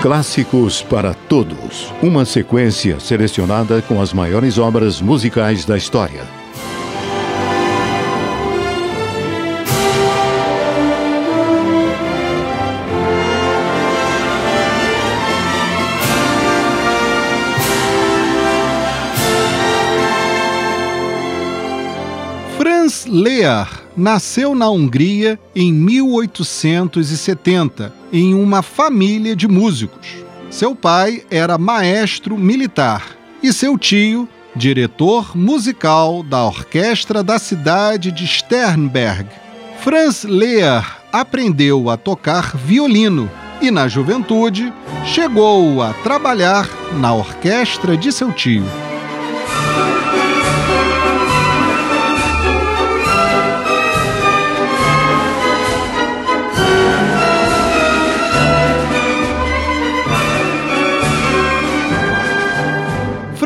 Clássicos para Todos. Uma sequência selecionada com as maiores obras musicais da história. Lear nasceu na Hungria em 1870, em uma família de músicos. Seu pai era maestro militar e seu tio, diretor musical da orquestra da cidade de Sternberg. Franz Lear aprendeu a tocar violino e, na juventude, chegou a trabalhar na orquestra de seu tio.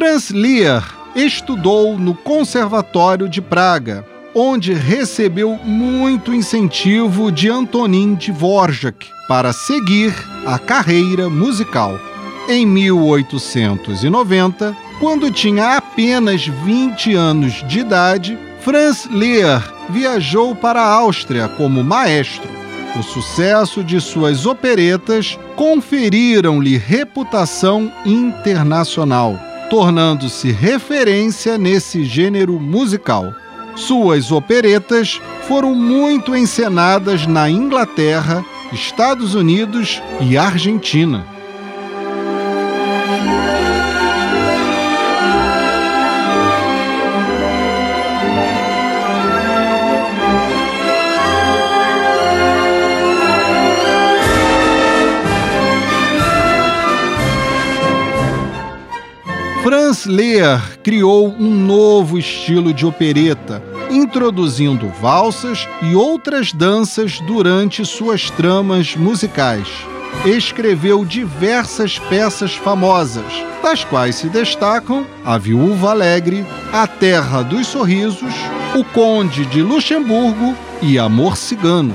Franz Lear estudou no Conservatório de Praga, onde recebeu muito incentivo de Antonin Dvorak para seguir a carreira musical. Em 1890, quando tinha apenas 20 anos de idade, Franz Lear viajou para a Áustria como maestro. O sucesso de suas operetas conferiram-lhe reputação internacional tornando-se referência nesse gênero musical. Suas operetas foram muito encenadas na Inglaterra, Estados Unidos e Argentina. Franz Lear criou um novo estilo de opereta, introduzindo valsas e outras danças durante suas tramas musicais. Escreveu diversas peças famosas, das quais se destacam A Viúva Alegre, A Terra dos Sorrisos, O Conde de Luxemburgo e Amor Cigano.